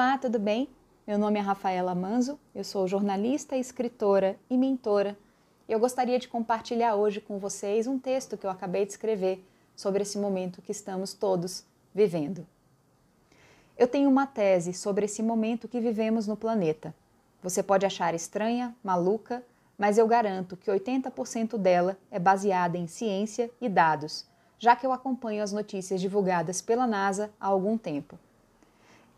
Olá, tudo bem? Meu nome é Rafaela Manzo, eu sou jornalista, escritora e mentora. E eu gostaria de compartilhar hoje com vocês um texto que eu acabei de escrever sobre esse momento que estamos todos vivendo. Eu tenho uma tese sobre esse momento que vivemos no planeta. Você pode achar estranha, maluca, mas eu garanto que 80% dela é baseada em ciência e dados, já que eu acompanho as notícias divulgadas pela NASA há algum tempo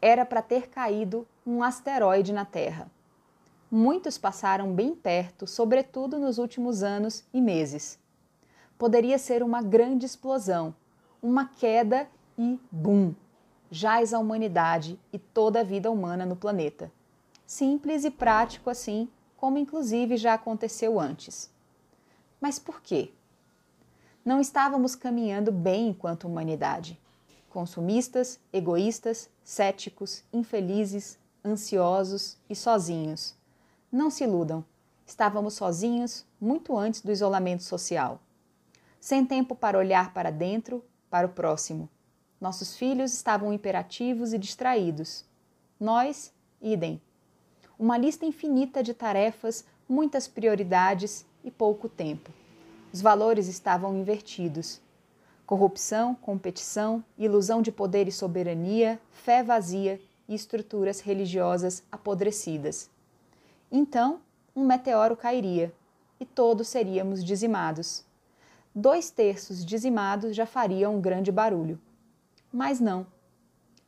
era para ter caído um asteroide na Terra. Muitos passaram bem perto, sobretudo nos últimos anos e meses. Poderia ser uma grande explosão, uma queda e bum! Jaz a humanidade e toda a vida humana no planeta. Simples e prático assim, como inclusive já aconteceu antes. Mas por quê? Não estávamos caminhando bem enquanto humanidade consumistas, egoístas, céticos, infelizes, ansiosos e sozinhos. Não se iludam, estávamos sozinhos muito antes do isolamento social. Sem tempo para olhar para dentro, para o próximo. Nossos filhos estavam imperativos e distraídos. Nós, idem. Uma lista infinita de tarefas, muitas prioridades e pouco tempo. Os valores estavam invertidos corrupção, competição, ilusão de poder e soberania, fé vazia e estruturas religiosas apodrecidas. Então, um meteoro cairia e todos seríamos dizimados. Dois terços dizimados já fariam um grande barulho. Mas não.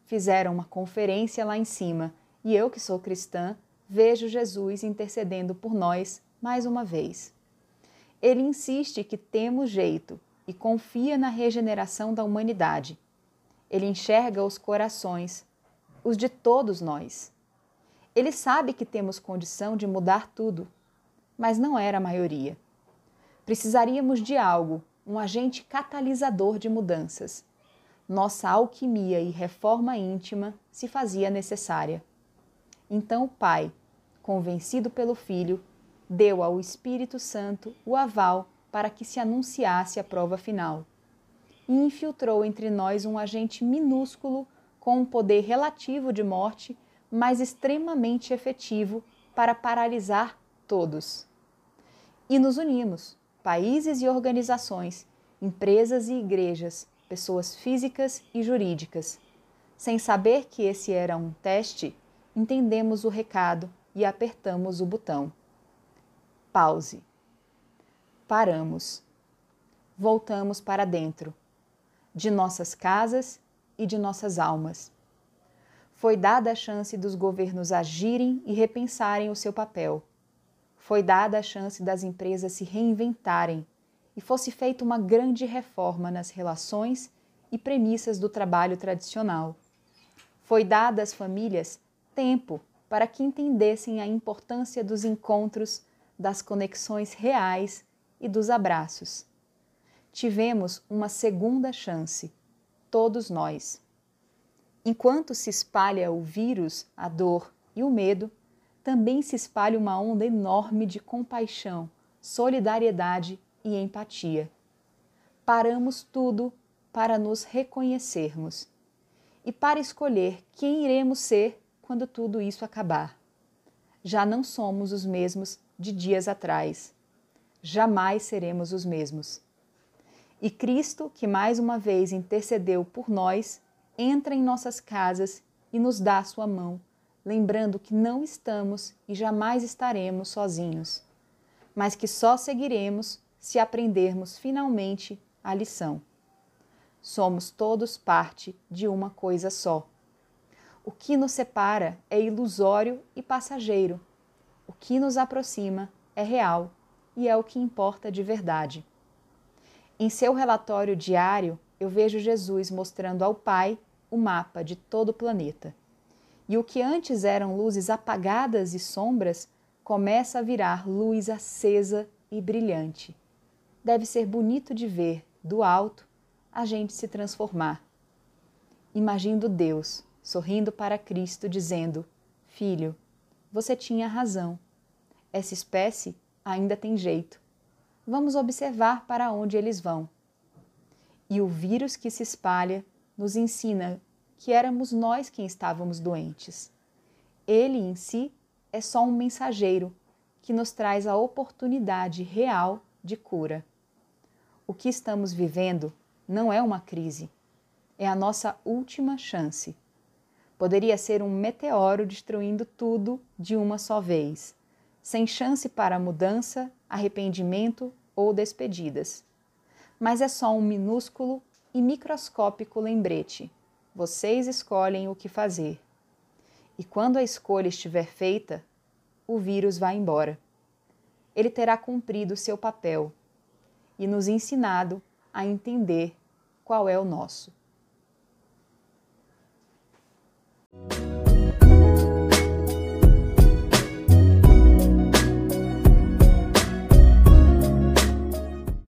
Fizeram uma conferência lá em cima e eu, que sou cristã, vejo Jesus intercedendo por nós mais uma vez. Ele insiste que temos jeito e confia na regeneração da humanidade. Ele enxerga os corações, os de todos nós. Ele sabe que temos condição de mudar tudo, mas não era a maioria. Precisaríamos de algo, um agente catalisador de mudanças. Nossa alquimia e reforma íntima se fazia necessária. Então o Pai, convencido pelo Filho, deu ao Espírito Santo o aval para que se anunciasse a prova final. E infiltrou entre nós um agente minúsculo com um poder relativo de morte, mas extremamente efetivo para paralisar todos. E nos unimos, países e organizações, empresas e igrejas, pessoas físicas e jurídicas. Sem saber que esse era um teste, entendemos o recado e apertamos o botão. Pause paramos. Voltamos para dentro, de nossas casas e de nossas almas. Foi dada a chance dos governos agirem e repensarem o seu papel. Foi dada a chance das empresas se reinventarem e fosse feita uma grande reforma nas relações e premissas do trabalho tradicional. Foi dada às famílias tempo para que entendessem a importância dos encontros, das conexões reais e dos abraços. Tivemos uma segunda chance, todos nós. Enquanto se espalha o vírus, a dor e o medo, também se espalha uma onda enorme de compaixão, solidariedade e empatia. Paramos tudo para nos reconhecermos e para escolher quem iremos ser quando tudo isso acabar. Já não somos os mesmos de dias atrás jamais seremos os mesmos. E Cristo, que mais uma vez intercedeu por nós, entra em nossas casas e nos dá sua mão, lembrando que não estamos e jamais estaremos sozinhos, mas que só seguiremos se aprendermos finalmente a lição. Somos todos parte de uma coisa só. O que nos separa é ilusório e passageiro. O que nos aproxima é real e é o que importa de verdade. Em seu relatório diário, eu vejo Jesus mostrando ao Pai o mapa de todo o planeta. E o que antes eram luzes apagadas e sombras começa a virar luz acesa e brilhante. Deve ser bonito de ver, do alto, a gente se transformar. Imagino Deus sorrindo para Cristo, dizendo: Filho, você tinha razão. Essa espécie ainda tem jeito. Vamos observar para onde eles vão. E o vírus que se espalha nos ensina que éramos nós quem estávamos doentes. Ele em si é só um mensageiro que nos traz a oportunidade real de cura. O que estamos vivendo não é uma crise, é a nossa última chance. Poderia ser um meteoro destruindo tudo de uma só vez, sem chance para mudança, arrependimento ou despedidas. Mas é só um minúsculo e microscópico lembrete. Vocês escolhem o que fazer. E quando a escolha estiver feita, o vírus vai embora. Ele terá cumprido seu papel e nos ensinado a entender qual é o nosso.